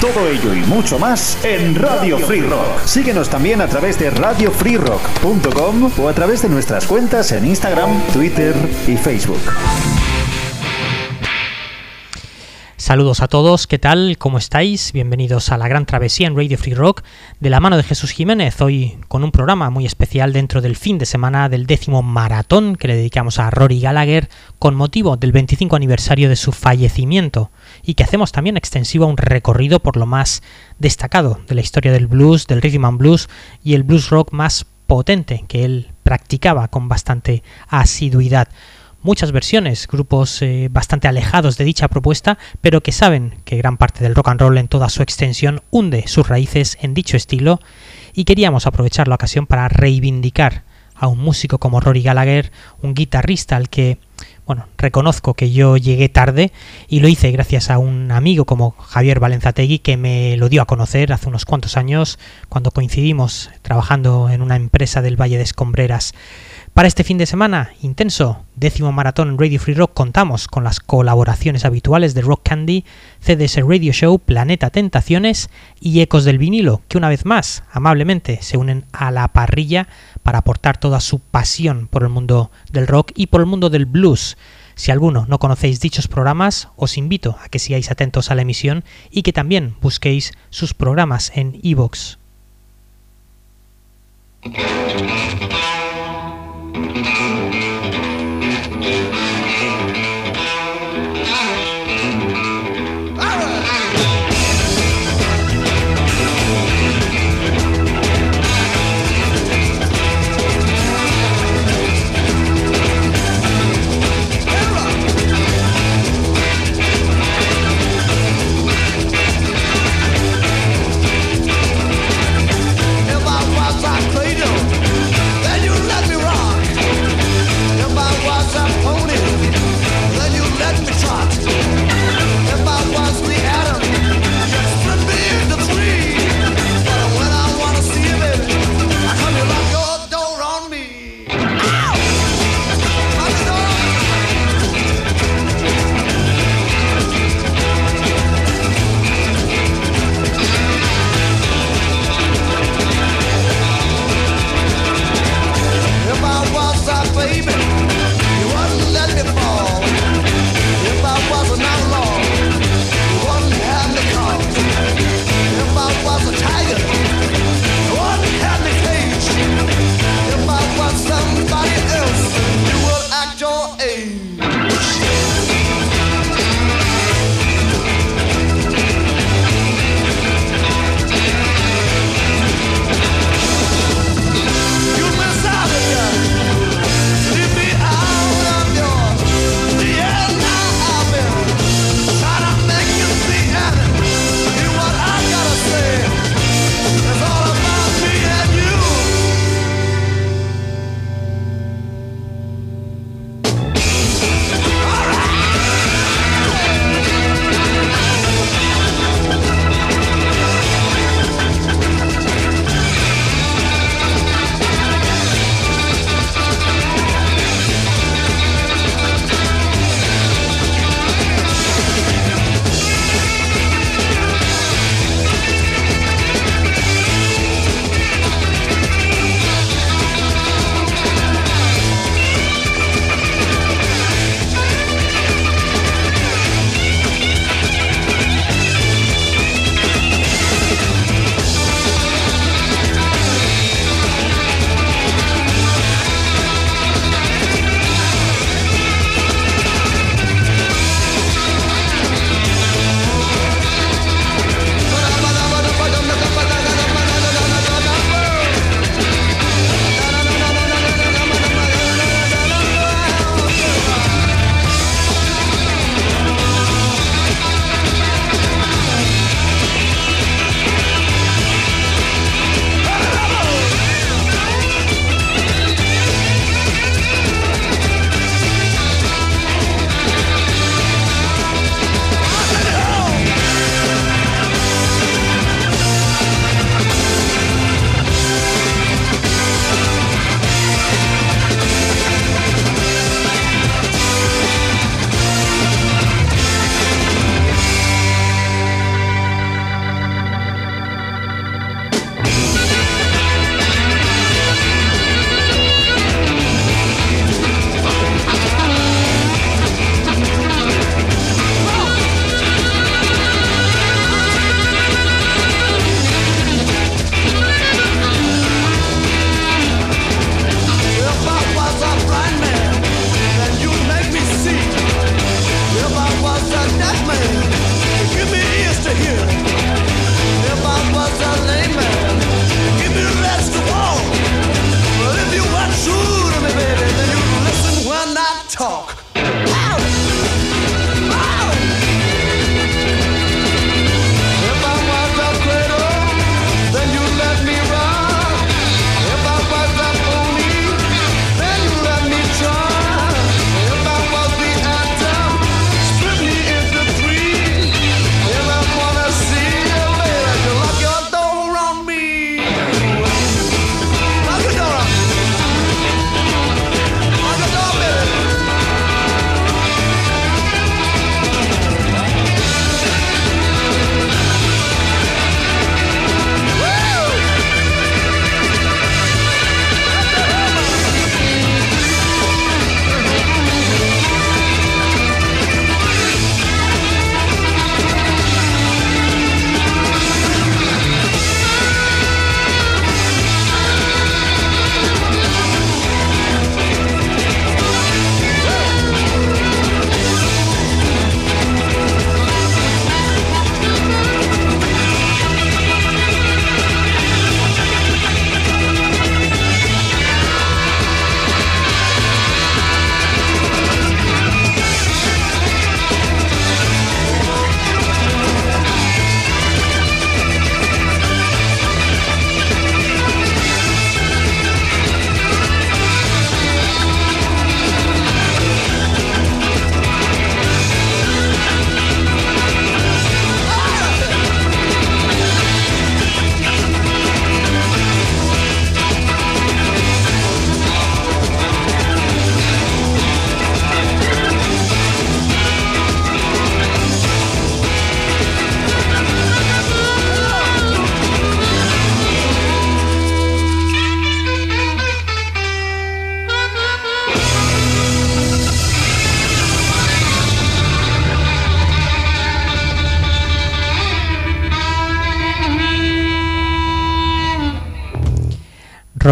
Todo ello y mucho más en Radio Free Rock. Síguenos también a través de radiofreerock.com o a través de nuestras cuentas en Instagram, Twitter y Facebook. Saludos a todos, ¿qué tal? ¿Cómo estáis? Bienvenidos a la gran travesía en Radio Free Rock de la mano de Jesús Jiménez, hoy con un programa muy especial dentro del fin de semana del décimo maratón que le dedicamos a Rory Gallagher con motivo del 25 aniversario de su fallecimiento y que hacemos también extensivo a un recorrido por lo más destacado de la historia del blues, del rhythm and blues y el blues rock más potente que él practicaba con bastante asiduidad. Muchas versiones, grupos eh, bastante alejados de dicha propuesta, pero que saben que gran parte del rock and roll en toda su extensión hunde sus raíces en dicho estilo y queríamos aprovechar la ocasión para reivindicar a un músico como Rory Gallagher, un guitarrista al que, bueno, reconozco que yo llegué tarde y lo hice gracias a un amigo como Javier Valenzategui que me lo dio a conocer hace unos cuantos años cuando coincidimos trabajando en una empresa del Valle de Escombreras. Para este fin de semana intenso, décimo maratón Radio Free Rock, contamos con las colaboraciones habituales de Rock Candy, CDS Radio Show, Planeta Tentaciones y Ecos del Vinilo, que una vez más, amablemente, se unen a la parrilla para aportar toda su pasión por el mundo del rock y por el mundo del blues. Si alguno no conocéis dichos programas, os invito a que sigáis atentos a la emisión y que también busquéis sus programas en iVoox.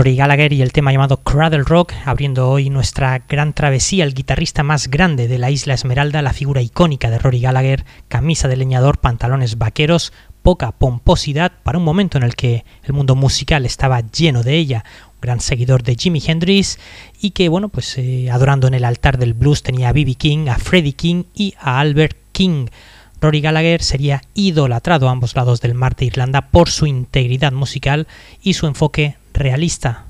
Rory Gallagher y el tema llamado Cradle Rock, abriendo hoy nuestra gran travesía, el guitarrista más grande de la isla Esmeralda, la figura icónica de Rory Gallagher, camisa de leñador, pantalones vaqueros, poca pomposidad para un momento en el que el mundo musical estaba lleno de ella, un gran seguidor de Jimi Hendrix y que, bueno, pues eh, adorando en el altar del blues tenía a B.B. King, a Freddie King y a Albert King. Rory Gallagher sería idolatrado a ambos lados del mar de Irlanda por su integridad musical y su enfoque realista.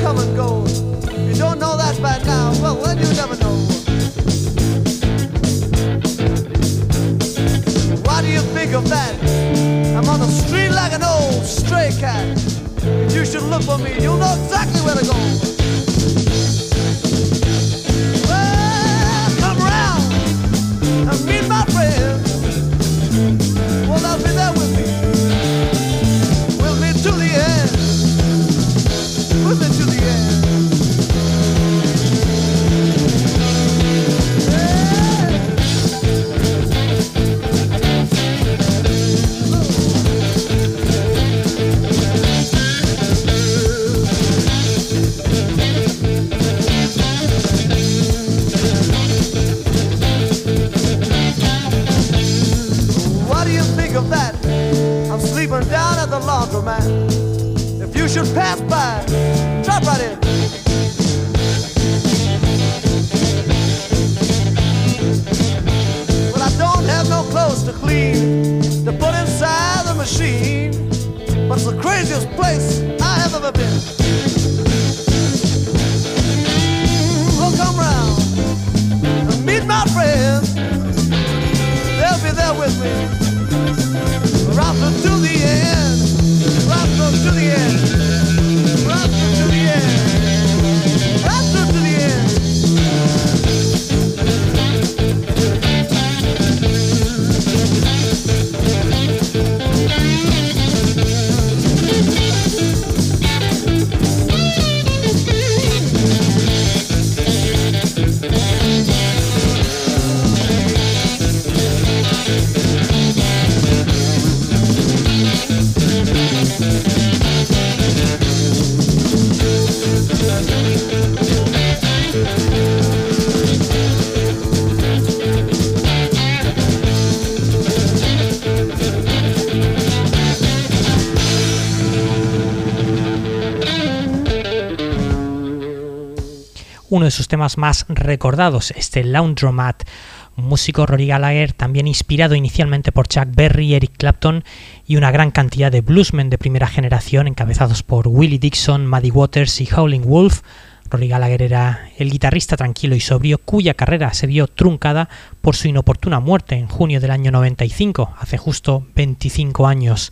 Come and go. You don't know that by now, well, well, you never know. What do you think of that? I'm on the street like an old stray cat. If you should look for me, you'll know exactly where to go. Well, come round and meet my friends. Well, I'll be there past temas más recordados, este Laundromat, un músico Rory Gallagher también inspirado inicialmente por Chuck Berry, Eric Clapton y una gran cantidad de bluesmen de primera generación encabezados por Willie Dixon, Muddy Waters y Howling Wolf. Rory Gallagher era el guitarrista tranquilo y sobrio cuya carrera se vio truncada por su inoportuna muerte en junio del año 95, hace justo 25 años.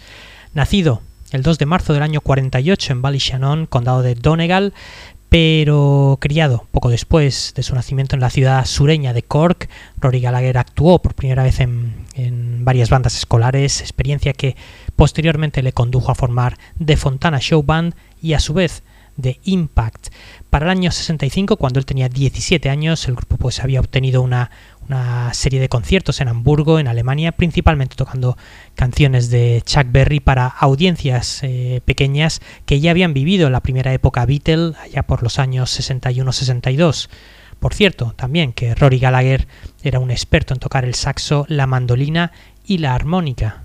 Nacido el 2 de marzo del año 48 en Ballyshannon, condado de Donegal, pero criado poco después de su nacimiento en la ciudad sureña de Cork, Rory Gallagher actuó por primera vez en, varias bandas escolares, experiencia que posteriormente le condujo a formar The Fontana Show Band y a su vez The Impact. Para el año 65, cuando él tenía 17 años, el grupo pues había obtenido una, una serie de conciertos en Hamburgo, en Alemania, principalmente tocando canciones de Chuck Berry para audiencias eh, pequeñas que ya habían vivido la primera época Beatle, allá por los años 61-62. Por cierto, también que Rory Gallagher era un experto en tocar el saxo, la mandolina y la armónica.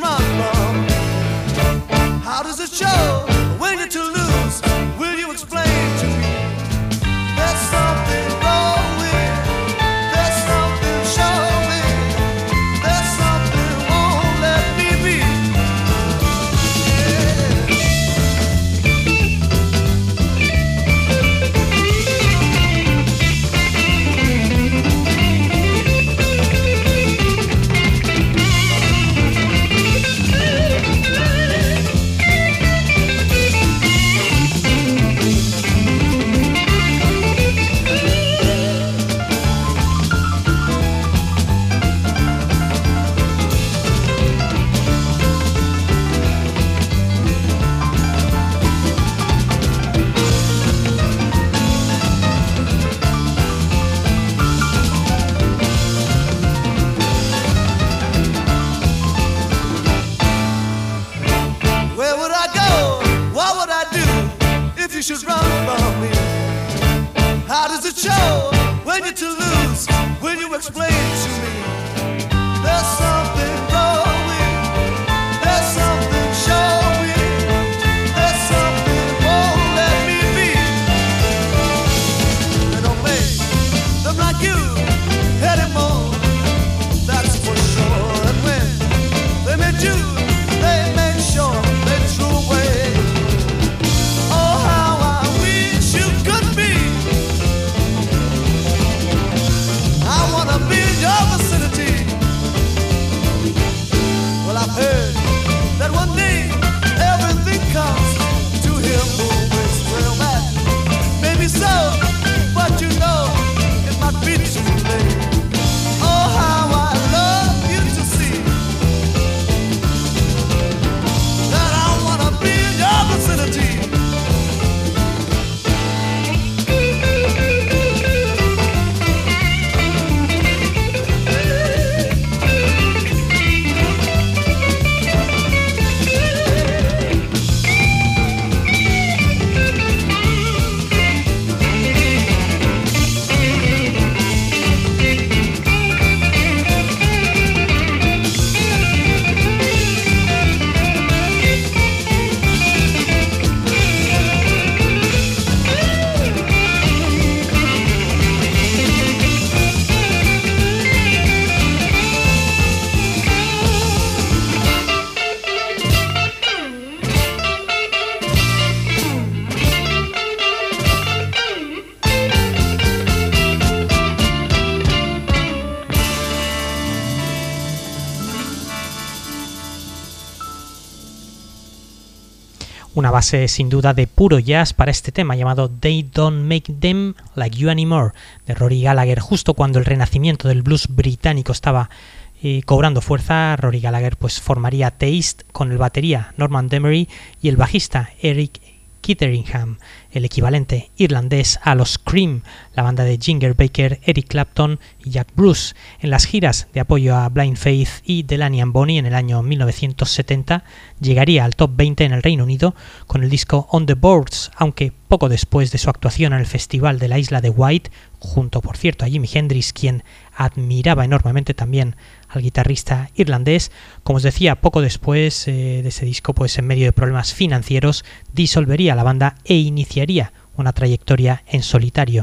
smartphone. How does it show? You should run from me? How does it show when you're to lose? Will you explain to me? Base sin duda de puro jazz para este tema llamado They Don't Make Them Like You Anymore de Rory Gallagher. Justo cuando el renacimiento del blues británico estaba eh, cobrando fuerza, Rory Gallagher pues formaría Taste con el batería Norman Demery y el bajista Eric Kitteringham, el equivalente irlandés a los Cream, la banda de Ginger Baker, Eric Clapton y Jack Bruce. En las giras de apoyo a Blind Faith y Delaney and Bonnie en el año 1970, llegaría al top 20 en el Reino Unido con el disco On the Boards, aunque poco después de su actuación en el Festival de la Isla de White, junto por cierto a Jimi Hendrix, quien admiraba enormemente también al guitarrista irlandés. Como os decía, poco después eh, de ese disco, pues en medio de problemas financieros, disolvería la banda e iniciaría una trayectoria en solitario.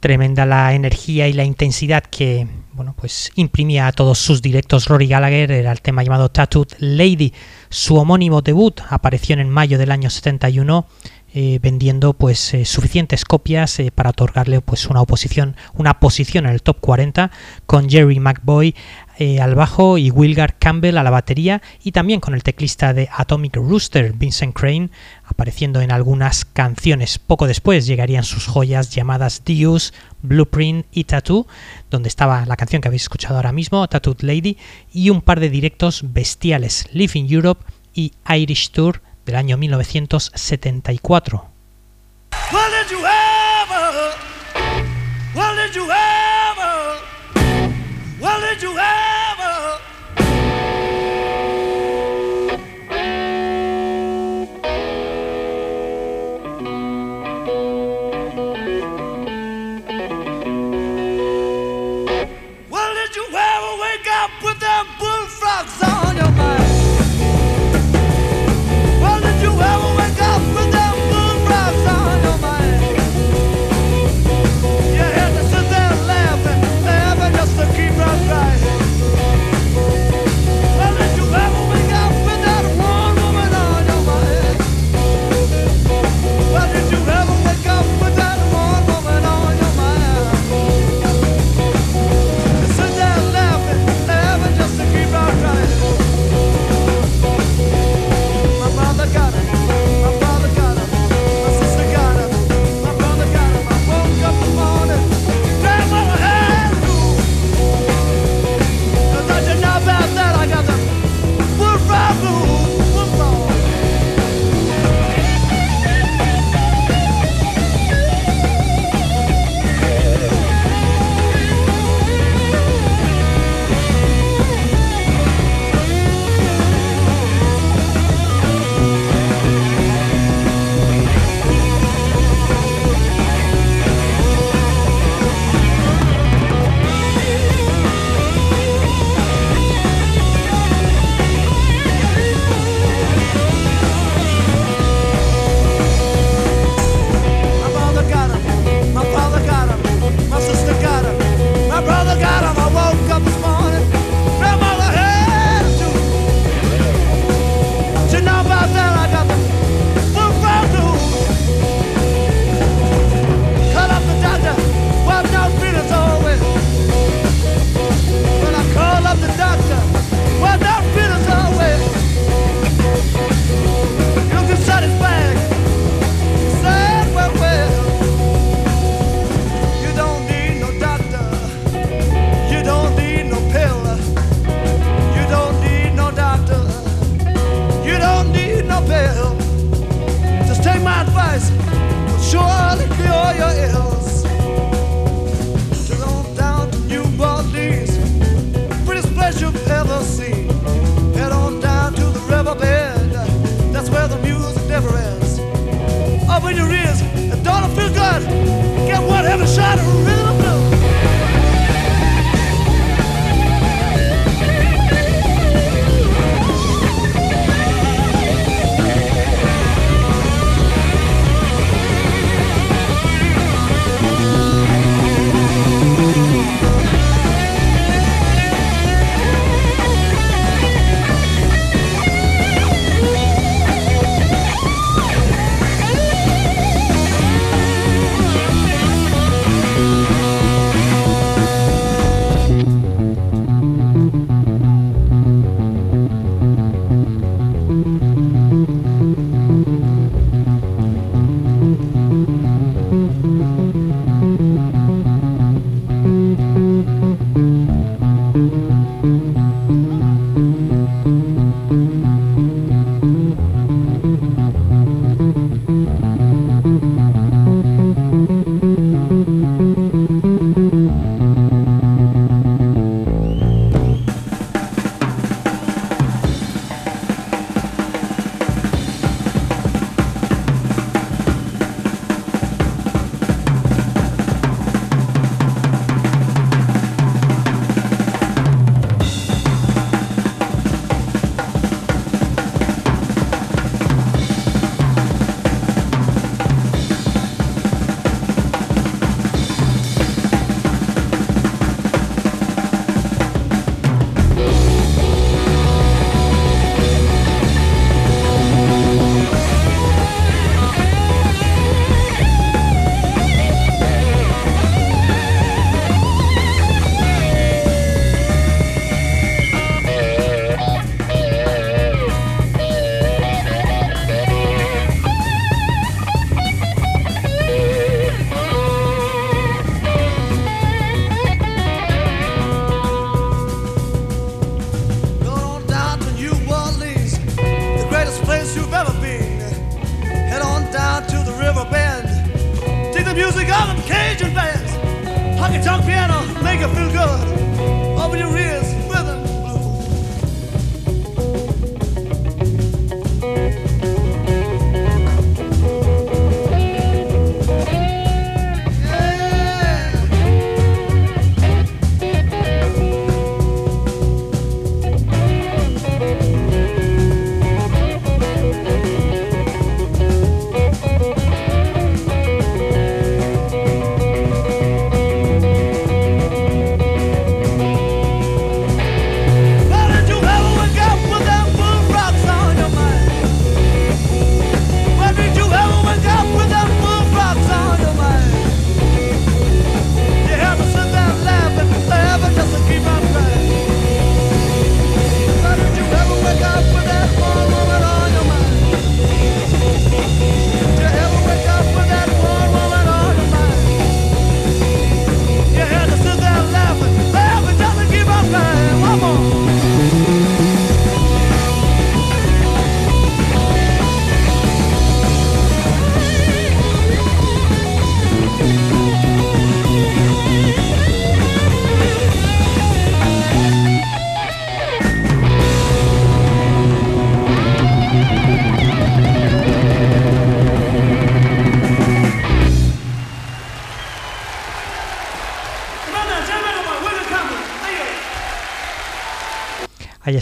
Tremenda la energía y la intensidad que bueno, pues imprimía a todos sus directos Rory Gallagher, era el tema llamado Tattooed Lady. Su homónimo debut apareció en mayo del año 71 eh, vendiendo pues eh, suficientes copias eh, para otorgarle pues una oposición una posición en el top 40 con Jerry McBoy al bajo y Wilgar Campbell a la batería y también con el teclista de Atomic Rooster Vincent Crane apareciendo en algunas canciones poco después llegarían sus joyas llamadas Deus, Blueprint y Tattoo donde estaba la canción que habéis escuchado ahora mismo Tattooed Lady y un par de directos bestiales Living Europe y Irish Tour del año 1974.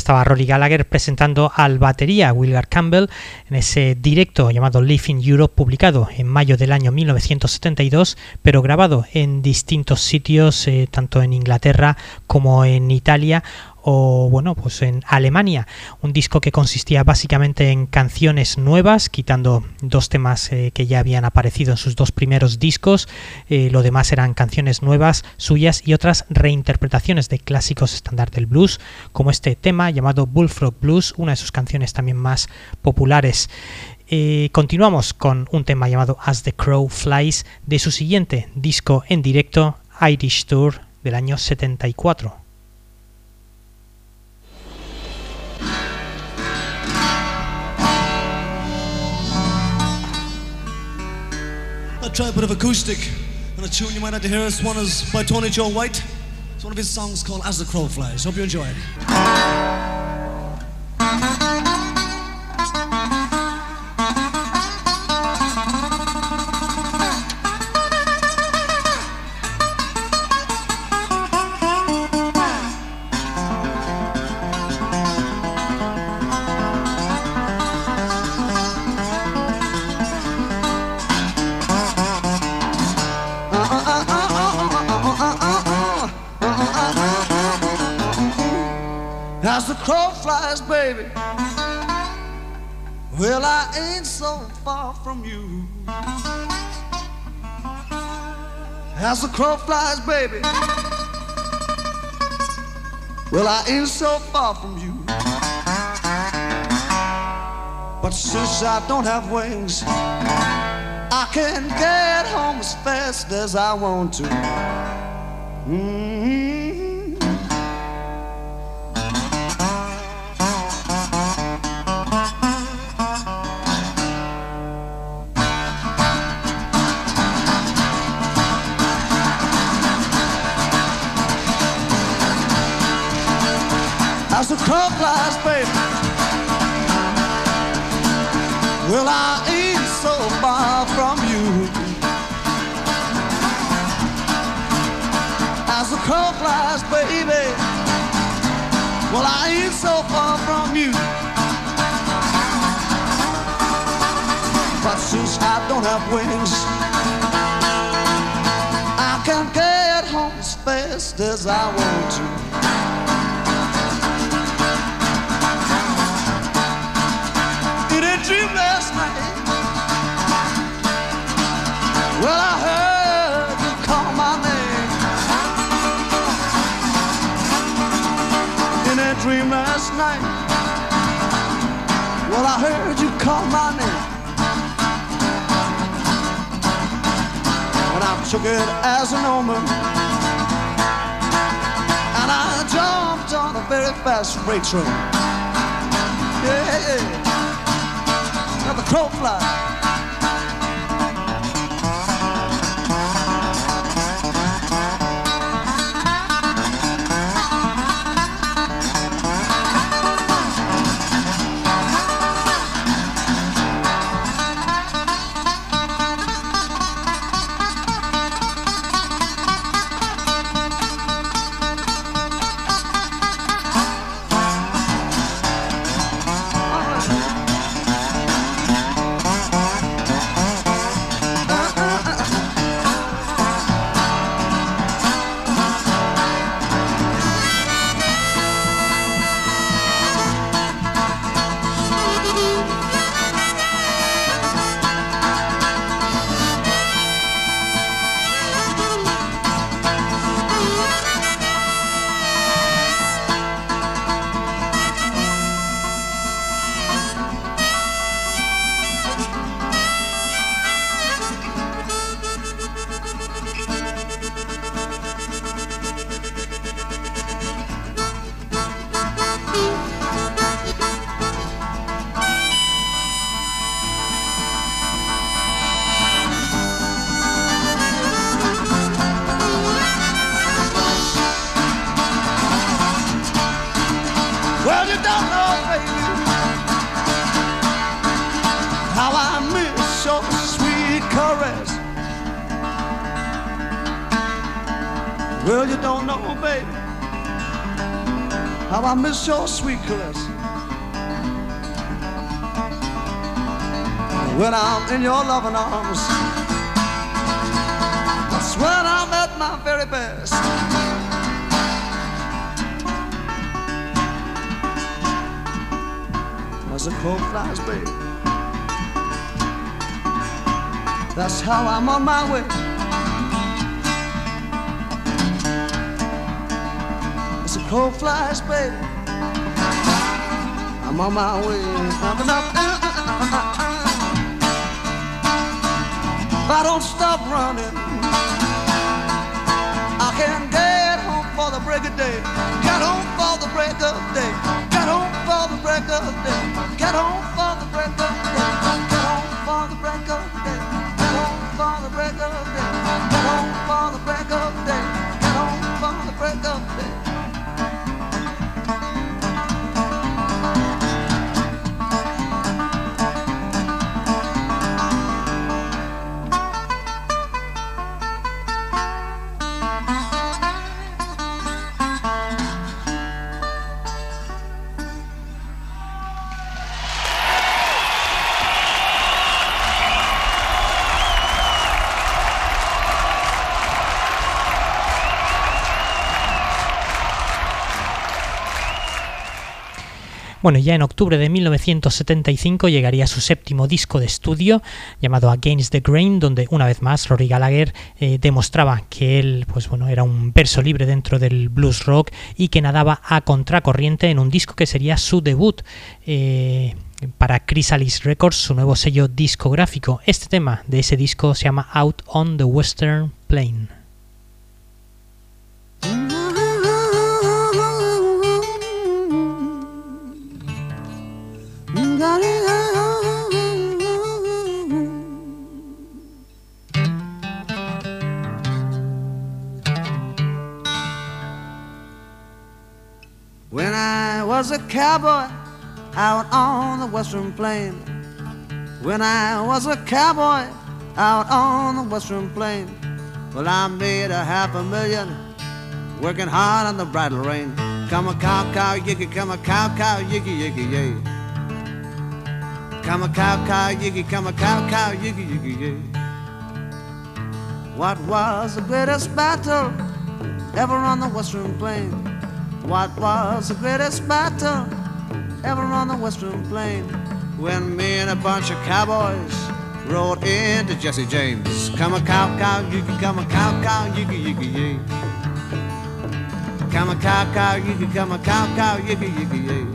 Estaba Rory Gallagher presentando al batería Wilgar Campbell en ese directo llamado Live in Europe publicado en mayo del año 1972 pero grabado en distintos sitios eh, tanto en Inglaterra como en Italia o bueno pues en Alemania. Un disco que consistía básicamente en canciones nuevas quitando dos temas eh, que ya habían aparecido en sus dos primeros discos. Eh, lo demás eran canciones nuevas suyas y otras reinterpretaciones de clásicos estándar del blues como este tema llamado Bullfrog Blues una de sus canciones también más populares. Eh, continuamos con un tema llamado As the Crow Flies de su siguiente disco en directo Irish Tour del año 74 I'll try a bit of acoustic and a tune you might like to hear. This one is by Tony Joe White. It's one of his songs called As the Crow Flies. Hope you enjoy it. Crow flies, baby. Well, I ain't so far from you. As the crow flies, baby. Well, I ain't so far from you. But since I don't have wings, I can get home as fast as I want to. So far from you. But since I don't have wings, I can get home as fast as I want to. Took it as an omen. And I jumped on a very fast freight train. Yeah. Now the crow fly. Well, you don't know, baby, how I miss your sweet caress. When I'm in your loving arms, that's when I'm at my very best. As a crow flies, baby, that's how I'm on my way. Crow flies, baby, I'm on my way. If I don't stop running, I can get home for the break of day. Get home for the break of day. Get home for the break of day. Get home Bueno, ya en octubre de 1975 llegaría su séptimo disco de estudio llamado Against the Grain, donde una vez más Rory Gallagher eh, demostraba que él, pues bueno, era un verso libre dentro del blues rock y que nadaba a contracorriente en un disco que sería su debut. Eh, para Chrysalis Records, su nuevo sello discográfico. Este tema de ese disco se llama Out on the Western Plain. Was a cowboy out on the western plain. When I was a cowboy out on the western plain. Well, I made a half a million working hard on the bridle rein. Come a cow, cow, yicky, come a cow, cow, yicky, yicky, yay. Come a cow, cow, yicky, come a cow, cow, yicky, yicky, yay. What was the greatest battle ever on the western plain? What was the greatest battle ever on the western plain? When me and a bunch of cowboys rode into Jesse James. Come a cow, cow, yicky, come a cow, cow, yicky, yicky, yay. Come a cow, cow, yicky, come a cow, cow, yicky, yicky, yay. Now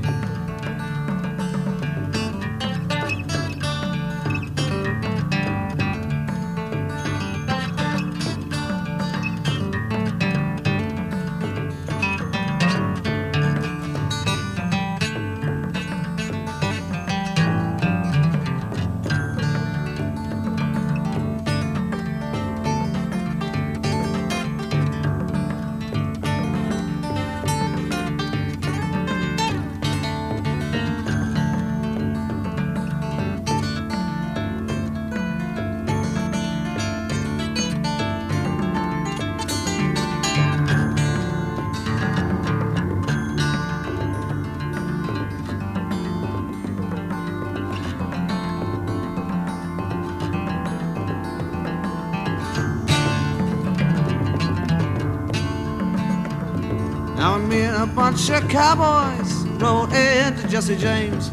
bunch of cowboys rode into Jesse James.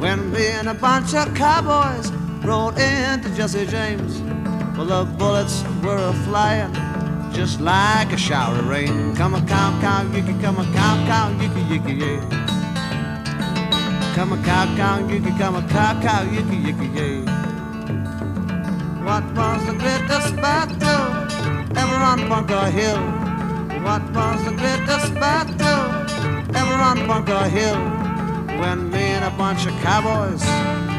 When me and a bunch of cowboys rode into Jesse James. Well, the bullets were a flying just like a shower of rain. Come a cow, cow, yicky, come a cow, cow, yicky, yicky, yeah. Come a cow, cow, yicky, come a cow, cow, yicky, yicky, yeah. What was the greatest battle ever on Bunker Hill? What was the greatest battle on Bunker Hill? When me and a bunch of cowboys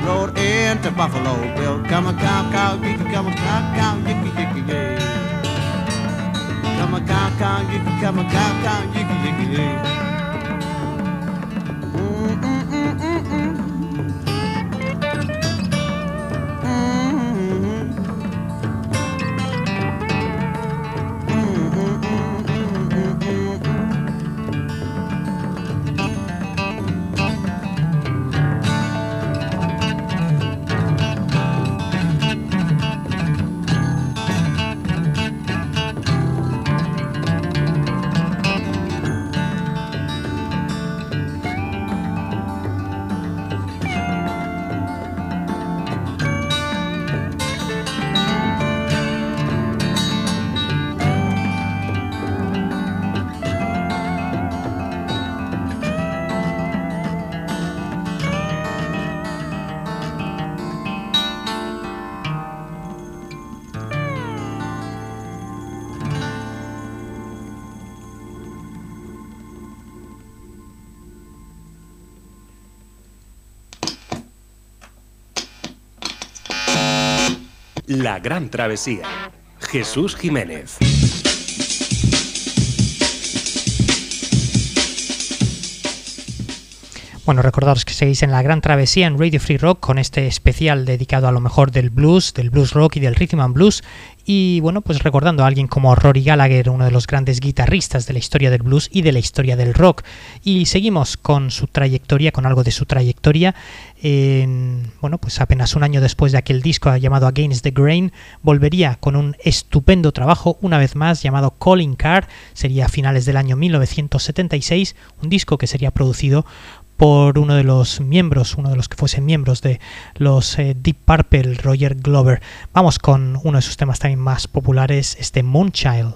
rode into Buffalo Bill. Come a cow, cow, yicky, come a cow, cow, yicky, yicky, yeah. Come a cow, cow, yicky, come a cow, cow, yicky, yicky, yeah. La Gran Travesía. Jesús Jiménez. Bueno, recordaros que seguís en la gran travesía en Radio Free Rock con este especial dedicado a lo mejor del blues, del blues rock y del rhythm and blues. Y bueno, pues recordando a alguien como Rory Gallagher, uno de los grandes guitarristas de la historia del blues y de la historia del rock. Y seguimos con su trayectoria, con algo de su trayectoria. bueno, pues apenas un año después de aquel disco llamado Against the Grain, volvería con un estupendo trabajo, una vez más, llamado Calling Card. Sería a finales del año 1976, un disco que sería producido por uno de los miembros, uno de los que fuesen miembros de los eh, Deep Purple, Roger Glover. Vamos con uno de sus temas también más populares, este Moonchild.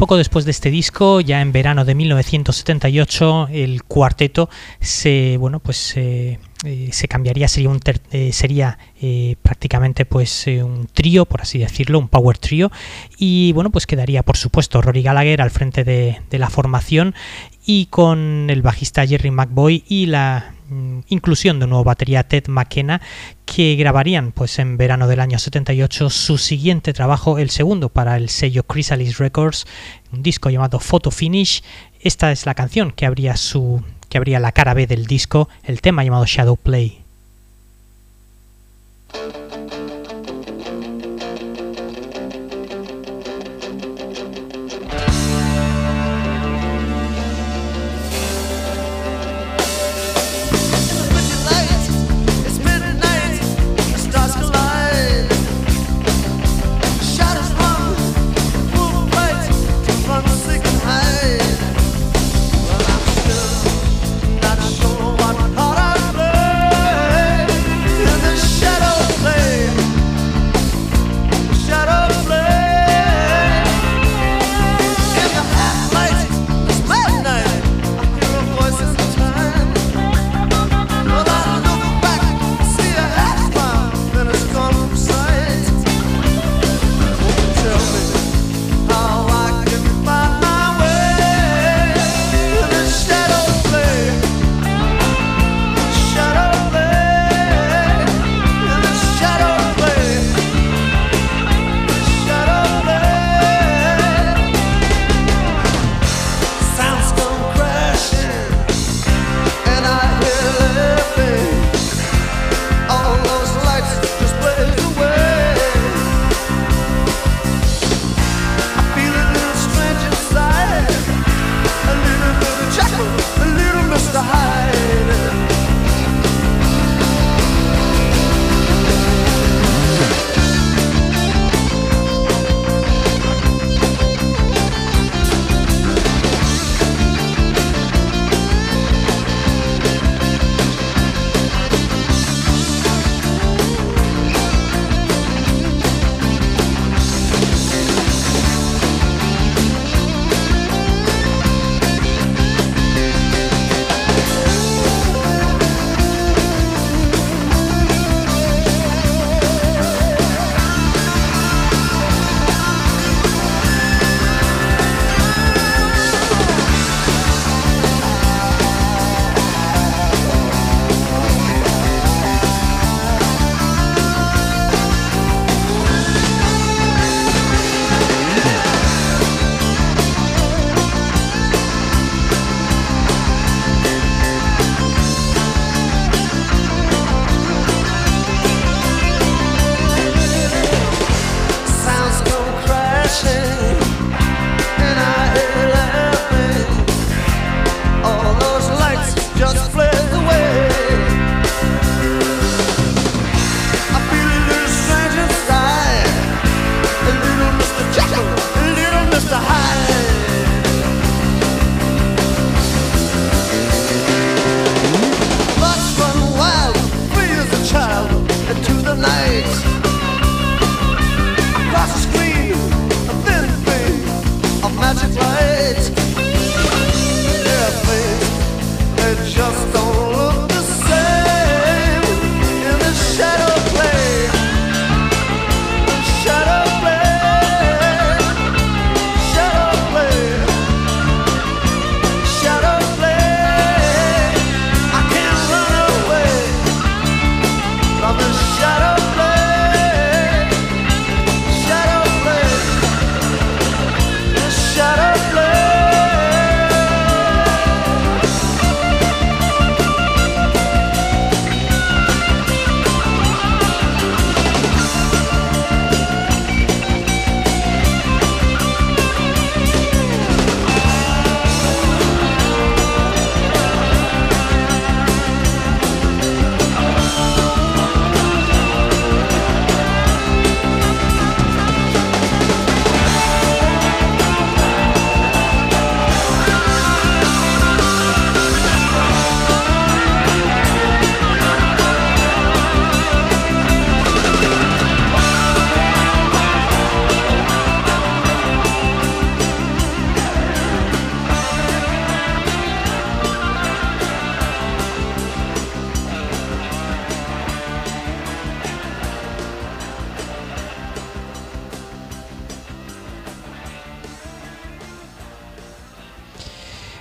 Poco después de este disco, ya en verano de 1978, el cuarteto se, bueno, pues eh, eh, se cambiaría, sería, un eh, sería prácticamente pues un trío, por así decirlo, un power trío. Y bueno, pues quedaría, por supuesto, Rory Gallagher al frente de, la formación y con el bajista Jerry McBoy y la Mm, inclusión de nuevo batería Ted McKenna que grabarían pues en verano del año 78 su siguiente trabajo, el segundo para el sello Chrysalis Records, un disco llamado Photo Finish. Esta es la canción que habría su que habría la cara B del disco, el tema llamado Shadow Play.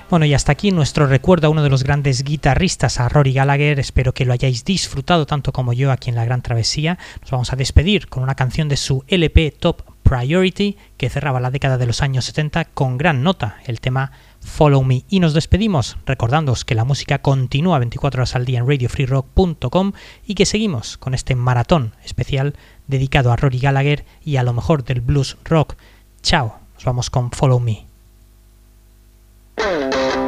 Bueno, y hasta aquí nuestro recuerdo a uno de los grandes guitarristas, a Rory Gallagher. Espero que lo hayáis disfrutado tanto como yo aquí en la Gran Travesía. Nos vamos a despedir con una canción de su LP Top Priority, que cerraba la década de los años 70 con gran nota, el tema Follow Me. Y nos despedimos recordándoos que la música continúa 24 horas al día en radiofreerock.com y que seguimos con este maratón especial dedicado a Rory Gallagher y a lo mejor del blues rock. Chao, nos vamos con Follow Me. Oh.